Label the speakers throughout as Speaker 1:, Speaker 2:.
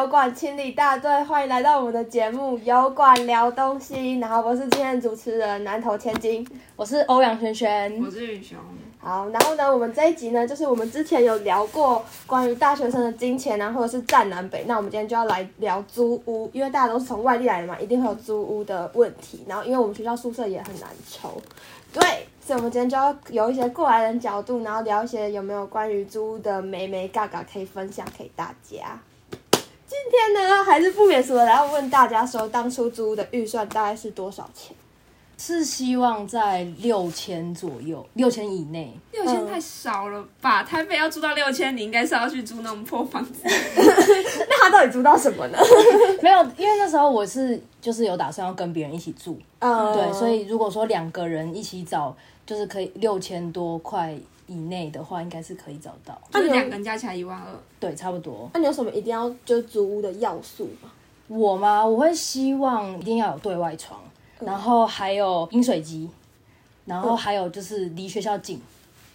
Speaker 1: 油管清理大队，欢迎来到我们的节目《油管聊东西》。然后我是今天的主持人南投千金，
Speaker 2: 我是欧阳萱萱，
Speaker 3: 我是允雄。
Speaker 1: 好，然后呢，我们这一集呢，就是我们之前有聊过关于大学生的金钱啊，或者是占南北。那我们今天就要来聊租屋，因为大家都是从外地来的嘛，一定会有租屋的问题。然后，因为我们学校宿舍也很难抽，对，所以我们今天就要有一些过来人角度，然后聊一些有没有关于租屋的美美嘎嘎可以分享给大家。今天呢，还是不免俗的来问大家说，当初租的预算大概是多少钱？
Speaker 2: 是希望在六千左右，六千以内。
Speaker 3: 六千太少了吧？台北要租到六千，你应该是要去租那种破房子。
Speaker 1: 那他到底租到什么呢？
Speaker 2: 没有，因为那时候我是就是有打算要跟别人一起住，
Speaker 1: 嗯，
Speaker 2: 对，所以如果说两个人一起找，就是可以六千多块以内的话，应该是可以找到。
Speaker 3: 就是两个人加起来一万二。
Speaker 2: 对，差不多。
Speaker 1: 那你有什么一定要就是租屋的要素吗？
Speaker 2: 我吗？我会希望一定要有对外窗，然后还有饮水机，然后还有就是离学校近。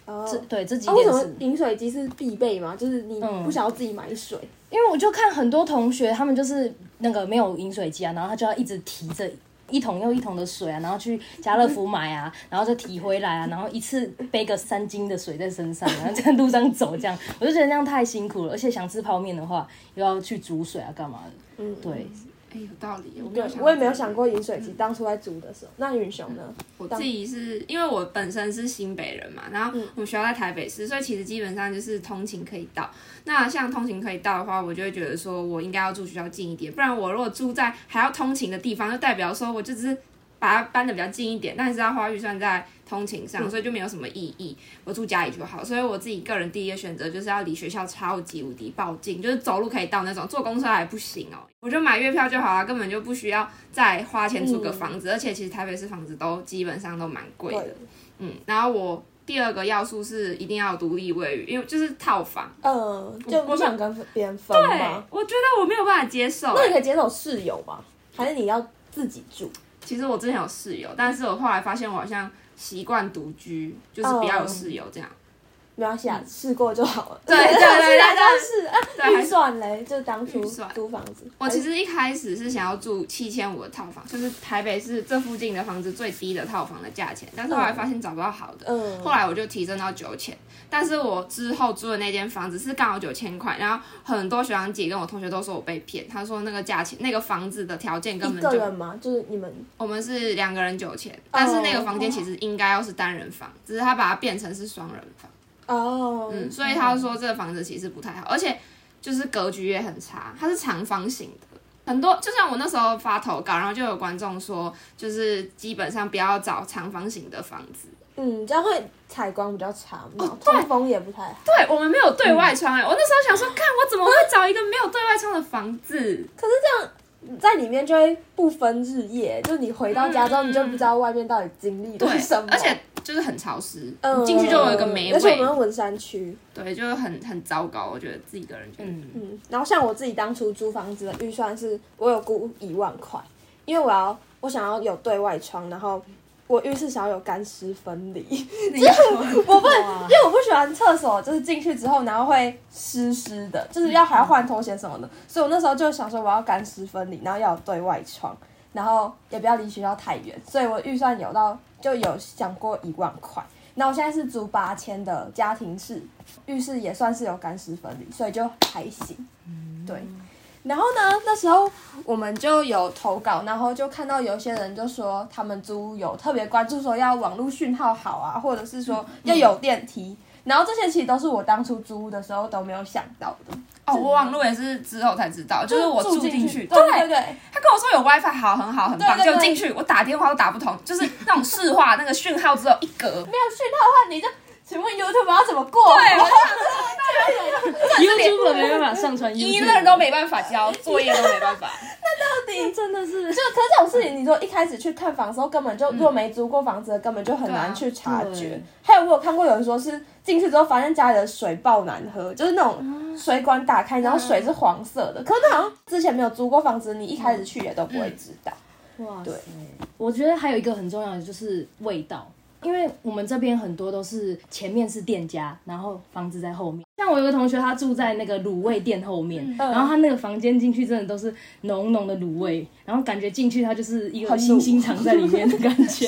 Speaker 1: 哦
Speaker 2: 这对这几
Speaker 1: 啊，为
Speaker 2: 点是
Speaker 1: 什么饮水机是必备吗？就是你
Speaker 2: 嗯
Speaker 1: 不想要自己买水，
Speaker 2: 因为我就看很多同学，他们就是那个没有饮水机啊，然后他就要一直提着一桶又一桶的水啊，然后去家乐福买啊，然后再提回来啊，然后一次背个三斤的水在身上，然后在路上走这样，我就觉得那样太辛苦了，而且想吃泡面的话又要去煮水啊，干嘛的？
Speaker 1: 嗯，
Speaker 2: 对，
Speaker 3: 哎，有道理。我没
Speaker 1: 对
Speaker 3: 有想，
Speaker 1: 我也没有想过饮水机当初在租的时候。那允雄呢？
Speaker 3: 我自己是因为我本身是新北人嘛，然后我们学校在台北市，所以其实基本上就是通勤可以到。那像通勤可以到的话，我就会觉得说我应该要住学校近一点，不然我如果住在还要通勤的地方，就代表说我就只是把它搬的比较近一点，但是要花预算在通勤上，所以就没有什么意义。我住家里就好，所以我自己个人第一个选择就是要离学校超级无敌爆近，就是走路可以到那种，坐公车还不行哦。我就买月票就好了，根本就不需要再花钱租个房子，而且其实台北市房子都基本上都蛮贵的。嗯，然后我第二个要素是一定要独立卫浴，因为就是套房。
Speaker 1: 嗯，就不想跟别人分
Speaker 3: 对？，我觉得我没有办法接受。
Speaker 1: 那你可以接受室友吗？还是你要自己住？
Speaker 3: 其实我之前有室友，但是我后来发现我好像习惯独居，就是不要有室友这样。
Speaker 1: 没关系啊，试过就好了。
Speaker 3: 对 对对对
Speaker 1: 就是啊。预算嘞，就当初
Speaker 3: 预算
Speaker 1: 租房子。
Speaker 3: 我其实一开始是想要住七千五的套房，就是台北市这附近的房子最低的套房的价钱，但是后来发现找不到好的，
Speaker 1: 嗯，
Speaker 3: 后来我就提升到九千。但是我之后租的那间房子是刚好九千块，然后很多学长姐跟我同学都说我被骗，他说那个价钱那个房子的条件根本就
Speaker 1: 个人吗？就是你们
Speaker 3: 我们是两个人九千，但是那个房间其实应该要是单人房，只是他把它变成是双人房。
Speaker 1: 哦，
Speaker 3: 嗯，所以他说这个房子其实不太好，而且就是格局也很差，它是长方形的。很多就像我那时候发投稿，然后就有观众说，就是基本上不要找长方形的房子。
Speaker 1: 嗯，这样会采光比较差，然后
Speaker 3: 对
Speaker 1: 通风也不太好。
Speaker 3: 对我们没有对外窗哎、我那时候想说，看我怎么会找一个没有对外窗的房子？
Speaker 1: 可是这样在里面就会不分日夜，就你回到家之后，你就不知道外面到底经历了什么，，
Speaker 3: 而且就是很潮湿，
Speaker 1: 嗯
Speaker 3: 进去就有一个霉味。
Speaker 1: 而且我
Speaker 3: 味，
Speaker 1: 们文山区，
Speaker 3: 对，就是很很糟糕。我觉得自己个人觉得，
Speaker 2: 嗯，
Speaker 1: 嗯，然后像我自己当初租房子的预算是，我有估一万块，因为我要我想要有对外窗，然后我浴室想要有干湿分离，我不，因为我不喜欢厕所就是进去之后然后会湿湿的，就是要还要换拖鞋什么的，所以我那时候就想说我要干湿分离，然后要有对外窗，然后也不要离学校太远，所以我预算有到就有想过一万块。那我现在是租八千的家庭式，浴室也算是有干湿分离，所以就还行。对。然后呢，那时候我们就有投稿，然后就看到有些人就说他们租有特别关注说要网络讯号好啊，或者是说要有电梯。然后这些其实都是我当初租屋的时候都没有想到的，
Speaker 3: 哦，我网络也是之后才知道，就是我住进去，
Speaker 1: 对对。对，
Speaker 3: 他跟我说有 WiFi 好，很好，很棒，就进去，我打电话都打不通，就是 那种市话，那个讯号只有一格。
Speaker 1: 没有讯号的话，你就请问 YouTube 要怎么过？
Speaker 3: 对，我
Speaker 2: YouTube 没办法上传
Speaker 3: 一
Speaker 2: YouTube，
Speaker 3: 乐都没办法交，作业都没办法。
Speaker 1: 就可是这种事情，你说一开始去看房的时候，根本就如果没租过房子的，根本就很难去察觉。
Speaker 2: 对
Speaker 1: 还有我有看过有人说是进去之后发现家里的水爆难喝，就是那种水管打开，然后水是黄色的。可是好像之前没有租过房子，你一开始去也都不会知道。
Speaker 2: 哇
Speaker 1: 对
Speaker 2: 塞！我觉得还有一个很重要的就是味道，因为我们这边很多都是前面是店家，然后房子在后面。像我有个同学，他住在那个卤味店后面，
Speaker 1: 嗯
Speaker 2: 然后他那个房间进去真的都是浓浓的卤味，然后感觉进去他就是一个星星藏在里面的感觉。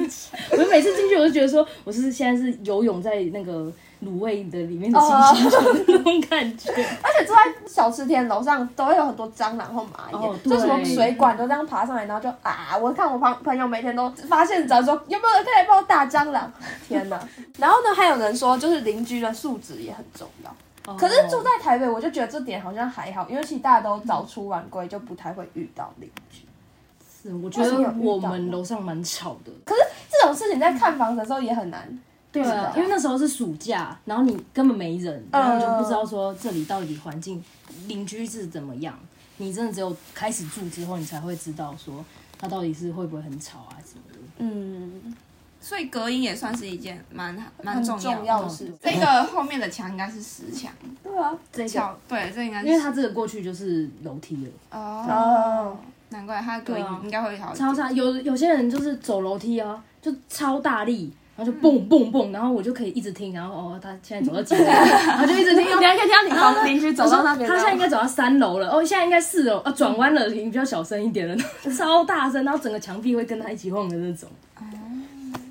Speaker 2: 我每次进去我就觉得说，我是现在是游泳在那个卤味的里面的星星虫那种感觉。
Speaker 1: 而且住在小吃店楼上都会有很多蟑螂或蚂蚁，
Speaker 2: 哦
Speaker 1: 就什么水管都这样爬上来，然后就啊，我看我朋朋友每天都发现找说有没有人可以来帮我打蟑螂，天哪！然后呢，还有人说就是邻居的素质也很重要。可是住在台北，我就觉得这点好像还好，因为其实大家都早出晚归，就不太会遇到邻居。
Speaker 2: 是，我觉得我们楼上蛮吵的。
Speaker 1: 可是这种事情在看房子的时候也很难。
Speaker 2: 对
Speaker 1: 的
Speaker 2: 啊，因为那时候是暑假，然后你根本没人，
Speaker 1: 嗯
Speaker 2: 然后你就不知道说这里到底环境邻居是怎么样。你真的只有开始住之后，你才会知道说它到底是会不会很吵啊什么的。
Speaker 1: 嗯，
Speaker 3: 所以隔音也算是一件蛮蛮重
Speaker 1: 重
Speaker 3: 要的。
Speaker 1: 要的事。
Speaker 3: 这个后面的墙应该是石墙，
Speaker 1: 对啊。
Speaker 2: 这个，
Speaker 3: 桥对，这应该是
Speaker 2: 因为它这个过去就是楼梯了，
Speaker 3: 哦，
Speaker 1: 哦，
Speaker 3: 难怪它隔音应该会好。
Speaker 2: 超差。有有些人就是走楼梯啊，就超大力。然后就蹦蹦蹦，然后我就可以一直听，然后哦，他现在走到几楼，然后就一直听，
Speaker 1: 你还可以听到邻居走到那边，
Speaker 2: 他现在应该走到三楼了，哦，现在应该四楼，啊，转弯了，你比较小声一点了，超大声，然后整个墙壁会跟他一起晃的那种。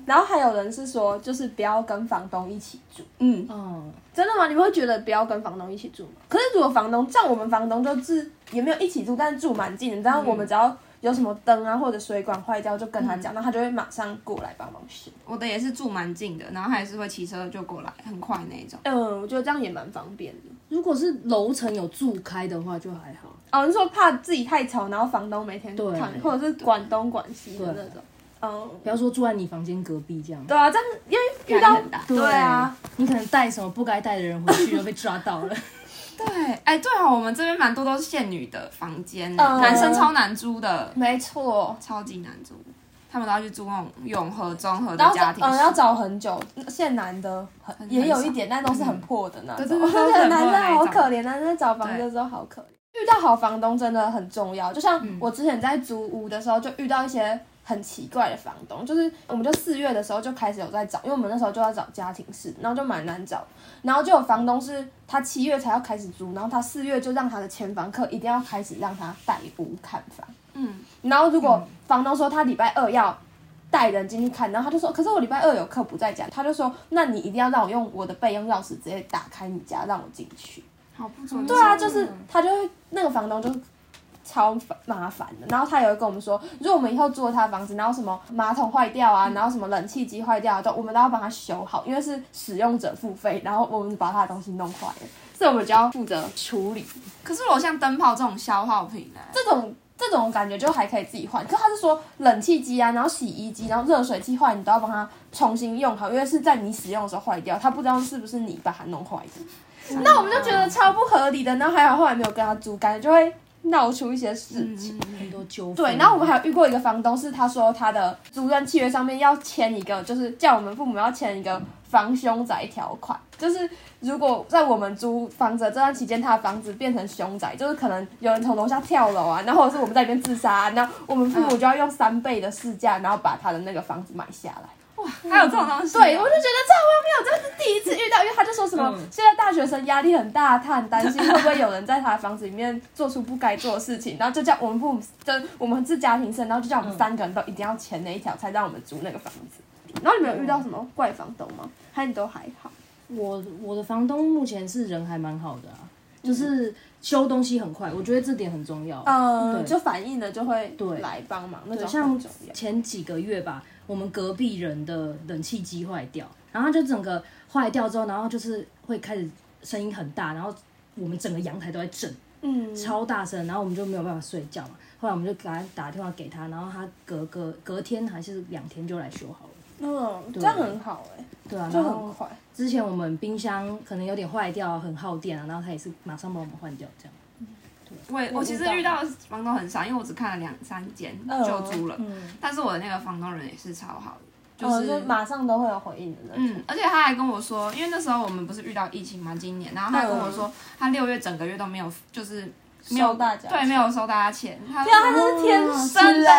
Speaker 1: 然后还有人是说，就是不要跟房东一起住。嗯，
Speaker 2: 哦，
Speaker 1: 真的吗？你们会觉得不要跟房东一起住吗？可是如果房东像我们房东就是也没有一起住，但是住蛮近的，你知道我们只要有什么灯啊或者水管坏掉，就跟他讲，那他就会马上过来帮忙修。
Speaker 3: 我的也是住蛮近的，然后他也是会骑车就过来，很快那一种。
Speaker 1: 嗯，我觉得这样也蛮方便的。
Speaker 2: 如果是楼层有住开的话就还好。
Speaker 1: 哦，你说怕自己太吵，然后房东每天
Speaker 2: 对
Speaker 1: 看，或者是管东管西的那种。嗯，
Speaker 2: 不要说住在你房间隔壁这样，
Speaker 1: 对啊，这样因为遇到对啊，
Speaker 2: 你可能带什么不该带的人回去就被抓到了。
Speaker 3: 对，哎，对哦，我们这边蛮多都是限女的房间，
Speaker 1: 嗯
Speaker 3: 男生超难租的，
Speaker 1: 没错。
Speaker 3: 超级难租，他们都要去租那种永和、综合的家庭
Speaker 1: 嗯，要。找很久，现男的也有一点，但都是很破的那种。
Speaker 3: 对对对 都是很破的
Speaker 1: 男生好可怜，男生找房子的时候好可怜。遇到好房东真的很重要，就像我之前在租屋的时候，就遇到一些很奇怪的房东，就是我们就四月的时候就开始有在找，因为我们那时候就要找家庭式，然后就蛮难找，然后就有房东是他七月才要开始租，然后他四月就让他的前房客一定要开始让他带屋看房，
Speaker 3: 嗯，
Speaker 1: 然后如果房东说他礼拜二要带人进去看，然后他就说，可是我礼拜二有课不在家，他就说，那你一定要让我用我的备用钥匙直接打开你家，让我进去。
Speaker 3: 好不准。
Speaker 1: 对啊，就是他就会那个房东就超烦麻烦的。然后他有跟我们说，如果我们以后租了他的房子，然后什么马桶坏掉啊，然后什么冷气机坏掉啊，都我们都要帮他修好，因为是使用者付费，然后我们把他的东西弄坏了，所以我们就要负责处理。
Speaker 3: 可是我像灯泡这种消耗品呢，
Speaker 1: 这种这种感觉就还可以自己换，可他是说冷气机啊，然后洗衣机，然后热水器坏，你都要帮他重新用好，因为是在你使用的时候坏掉，他不知道是不是你把它弄坏的。那我们就觉得超不合理的，然后还好后来没有跟他租，感觉就会闹出一些事情。
Speaker 2: 很多纠纷。
Speaker 1: 对，然后我们还有遇过一个房东，是他说他的租赁契约上面要签一个，就是叫我们父母要签一个防凶宅条款，就是如果在我们租房子这段期间，他的房子变成凶宅，就是可能有人从楼下跳楼啊，然后或者是我们在里面自杀、啊，然后我们父母就要用三倍的市价，然后把他的那个房子买下来。
Speaker 3: 还有这种东西。
Speaker 1: 对，我就觉得超荒谬，这是第一次遇到，因为他就说什么、
Speaker 2: 嗯
Speaker 1: 现在大学生压力很大，他很担心 会不会有人在他的房子里面做出不该做的事情，然后就叫我们父母，就我们是家庭生，然后就叫我们三个人都一定要签那一条，才让我们租那个房子。然后你们有遇到什么怪房东吗？还是你都还好？
Speaker 2: 我我的房东目前是人还蛮好的啊，就是修东西很快，我觉得这点很重要。
Speaker 1: 嗯，
Speaker 2: 对
Speaker 1: 就反应了就会
Speaker 2: 对
Speaker 1: 来帮忙，那
Speaker 2: 对，
Speaker 1: 种
Speaker 2: 像。前几个月吧，我们隔壁人的冷气机坏掉，然后它就整个坏掉之后，然后就是会开始声音很大，然后我们整个阳台都在震，
Speaker 1: 嗯，
Speaker 2: 超大声，然后我们就没有办法睡觉嘛。后来我们就给他打电话给他，然后他隔隔隔天还是两天就来修好了。
Speaker 1: 嗯，这
Speaker 2: 对
Speaker 1: 样很好哎、
Speaker 2: 对啊，
Speaker 1: 就很快。
Speaker 2: 之前我们冰箱可能有点坏掉，很耗电啊，然后他也是马上帮我们换掉，这样。
Speaker 3: 我也我其实遇到的房东很少，因为我只看了两三间
Speaker 1: 嗯
Speaker 3: 就租了，
Speaker 2: 嗯，
Speaker 3: 但是我的那个房东人也是超好的，就
Speaker 1: 嗯，
Speaker 3: 是
Speaker 1: 就马上都会有回应的人。
Speaker 3: 嗯，而且他还跟我说，因为那时候我们不是遇到疫情嘛，今年，然后他还跟我说，他六月整个月都没有，就是没有
Speaker 1: 大家
Speaker 3: 对，没有收大家钱。他
Speaker 1: 天啊，他真是天使
Speaker 3: 真的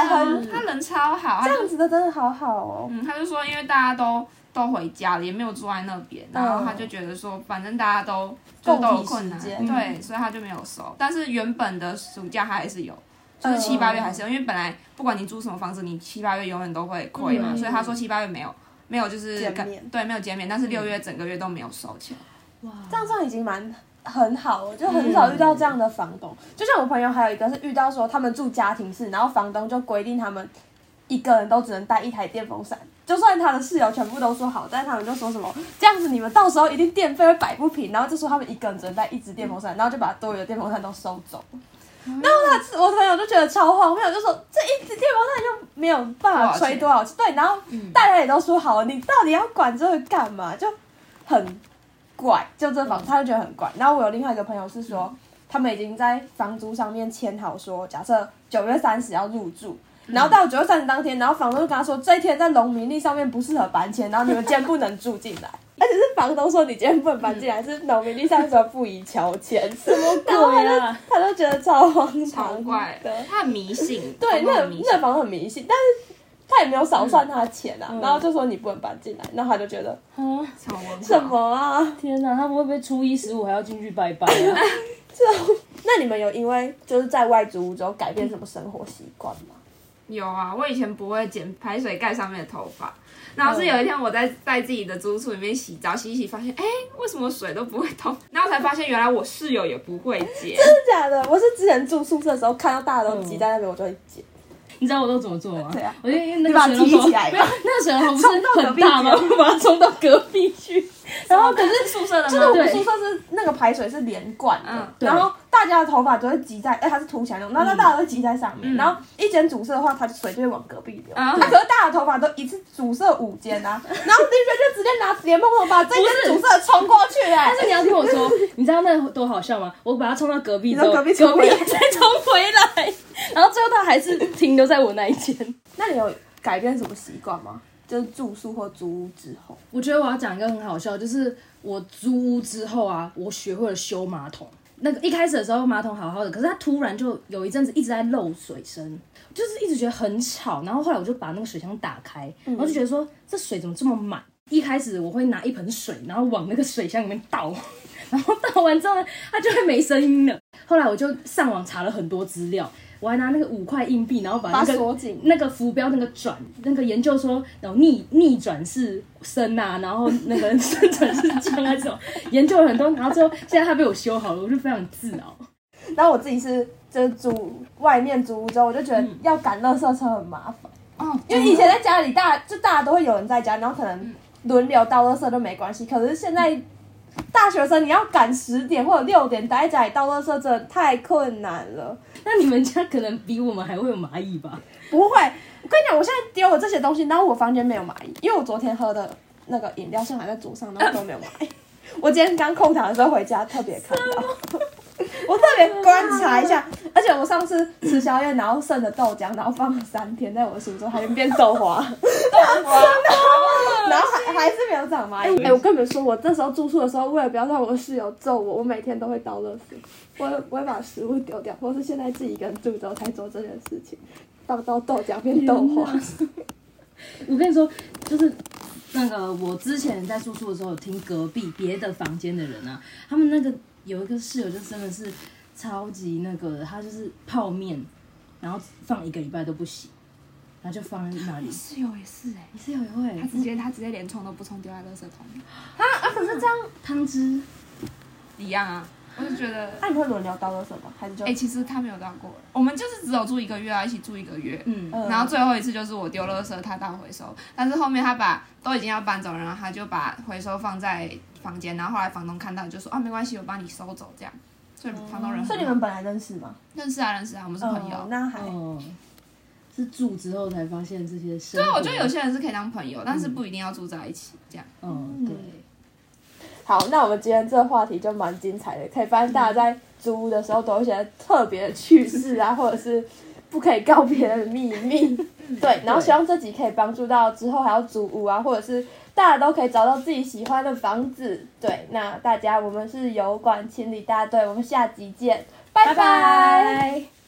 Speaker 3: 他人超好，
Speaker 1: 这样子的真的好好哦。
Speaker 3: 嗯，他就说因为大家都都回家了，也没有住在那边，然后他就觉得说，反正大家都就都有困难，对，所以他就没有收。但是原本的暑假他还是有。就是七八月还是有，因为本来不管你租什么房子，你七八月永远都会亏嘛，
Speaker 2: 嗯
Speaker 3: 所以他说七八月没有没有就是对没有减免，但是六月整个月都没有收钱。
Speaker 2: 哇，
Speaker 1: 这样算已经蛮很好我，就很少遇到这样的房东。就像我朋友还有一个是遇到说他们住家庭式，然后房东就规定他们一个人都只能带一台电风扇。就算他的室友全部都说好，但是他们就说什么这样子你们到时候一定电费会摆不平，然后就说他们一个人只能带一只电风扇，然后就把多余的电风扇都收走。然后他我朋友就觉得超荒谬，就说这一只电风扇就没有办法吹多少次，对，然后大家也都说好，你到底要管这个干嘛？就很怪，就这房他就觉得很怪。然后我有另外一个朋友是说，他们已经在房租上面签好说，假设九月三十要入住。然后到九月三十当天，然后房东就跟他说，这一天在农民历上面不适合搬迁，然后你们今天不能住进来。而且是房东说你今天不能搬进来，是农民历上说不宜乔迁，什么
Speaker 2: 鬼啊，
Speaker 1: 他都觉得超荒
Speaker 3: 超
Speaker 1: 唐
Speaker 3: 怪
Speaker 1: 的。
Speaker 3: 他很迷信，
Speaker 1: 对，那那房东很迷信，但是他也没有少算他的钱啊，
Speaker 2: 嗯
Speaker 1: 然后就说你不能搬进来，然后他就觉得
Speaker 2: 啊，
Speaker 3: 超文化
Speaker 1: 什？么啊？
Speaker 2: 天哪，他们会不会初一十五还要进去拜拜啊？
Speaker 1: 那你们有因为就是在外租屋之后改变什么生活习惯吗？
Speaker 3: 有啊，我以前不会剪排水盖上面的头发，然后是有一天我在在自己的租处里面洗澡，洗一洗发现，哎，为什么水都不会通？然后才发现原来我室友也不会剪。
Speaker 1: 真的假的？我是之前住宿舍的时候看到大家都挤在那边，我就会剪。
Speaker 2: 你知道我都怎么做吗？
Speaker 1: 对啊
Speaker 2: 我就因为那个水龙头没有，那个水龙头不是很大吗？
Speaker 1: 间
Speaker 2: 我把它冲到隔壁去，然后可是
Speaker 3: 宿舍的
Speaker 1: 就是我们宿舍是那个排水是连贯的，然后大家的头发都会挤在，哎、它是凸起来那种，然后大家都会挤在上面，
Speaker 3: 嗯
Speaker 1: 然后一间主舍的话，它水就会往隔壁流。可是大家的头发都一次主舍五间啊，然后同学就直接拿莲蓬头把这间主舍冲过去、哎
Speaker 2: 但是你要听我说，你知道那多好笑吗？我把它冲到隔壁之后，
Speaker 1: 隔壁冲回来
Speaker 2: 再冲回来，然后最后它还是停留在我那一间。
Speaker 1: 那你有改变什么习惯吗？就是住宿或租屋之后，
Speaker 2: 我觉得我要讲一个很好笑，就是我租屋之后啊，我学会了修马桶。那个一开始的时候马桶好好的，可是它突然就有一阵子一直在漏水声，就是一直觉得很吵。然后后来我就把那个水箱打开，然后就觉得说这水怎么这么满？一开始我会拿一盆水，然后往那个水箱里面倒，然后倒完之后呢，它就会没声音了。后来我就上网查了很多资料，我还拿那个五块硬币，然后把
Speaker 1: 把
Speaker 2: 那个
Speaker 1: 它锁紧。
Speaker 2: 那个浮标那个转，那个研究说，然后逆逆转是升啊，然后那个升转是降啊，这种研究了很多，然后最后现在它被我修好了，我就非常自豪。
Speaker 1: 然后我自己是就是租外面租屋之后，我就觉得要赶垃圾车很麻烦。
Speaker 3: 哦，
Speaker 1: 因为以前在家里，大家就大家都会有人在家，然后可能轮流倒垃圾都没关系。可是现在大学生你要赶十点或者六点待在家里倒垃圾，真的太困难了。
Speaker 2: 那你们家可能比我们还会有蚂蚁吧？
Speaker 1: 不会，我跟你讲，我现在丢了这些东西，然后我房间没有蚂蚁，因为我昨天喝的那个饮料现在还在桌上，然后都没有蚂蚁。我今天刚空堂的时候回家，特别看到，我特别观察一下，而且我上次吃宵夜，然后剩的豆浆，然后放了三天在我的书桌，还变豆花，然后还还是没有长蚂蚁。哎、我跟你们说，我这时候住宿的时候，为了不要让我的室友揍我，我每天都会倒垃圾，我我会把食物丢掉，或是现在自己一个人住之后才做这件事情，倒到豆浆变豆花。
Speaker 2: 我跟你说，就是那个我之前在住宿的时候，有听隔壁别的房间的人啊，他们那个有一个室友就真的是超级那个的，他就是泡面，然后放一个礼拜都不洗，然后就放在那里。
Speaker 3: 室友也是哎、
Speaker 2: 你室友也会
Speaker 3: 他直接他直接连冲都不冲，丢在垃圾桶里，
Speaker 1: 啊，可是这样，
Speaker 2: 汤汁，
Speaker 3: 一样啊。我就觉得，
Speaker 1: 那、你会轮流倒垃圾吗？还是就
Speaker 3: 哎、其实他没有倒过，我们就是只有住一个月啊，一起住一个月。
Speaker 2: 嗯，
Speaker 1: 嗯
Speaker 3: 然后最后一次就是我丢垃圾，他倒回收，但是后面他把都已经要搬走了，然后他就把回收放在房间，然后后来房东看到就说啊没关系，我帮你收走这样，所以房东人
Speaker 1: 所以你们本来认识吗？
Speaker 3: 认识啊认识啊，我们是朋友。
Speaker 1: 哦那还、
Speaker 2: 哦，是住之后才发现这些事
Speaker 3: 对。我觉得有些人是可以当朋友，但是不一定要住在一起这样。
Speaker 2: 嗯，对，
Speaker 1: 好，那我们今天这个话题就蛮精彩的，可以发现大家在租屋的时候都有一些特别的趣事啊，或者是不可以告别人的秘密。对，然后希望这集可以帮助到之后还要租屋啊，或者是大家都可以找到自己喜欢的房子。对，那大家我们是油管清理大队，我们下集见，拜
Speaker 2: 拜拜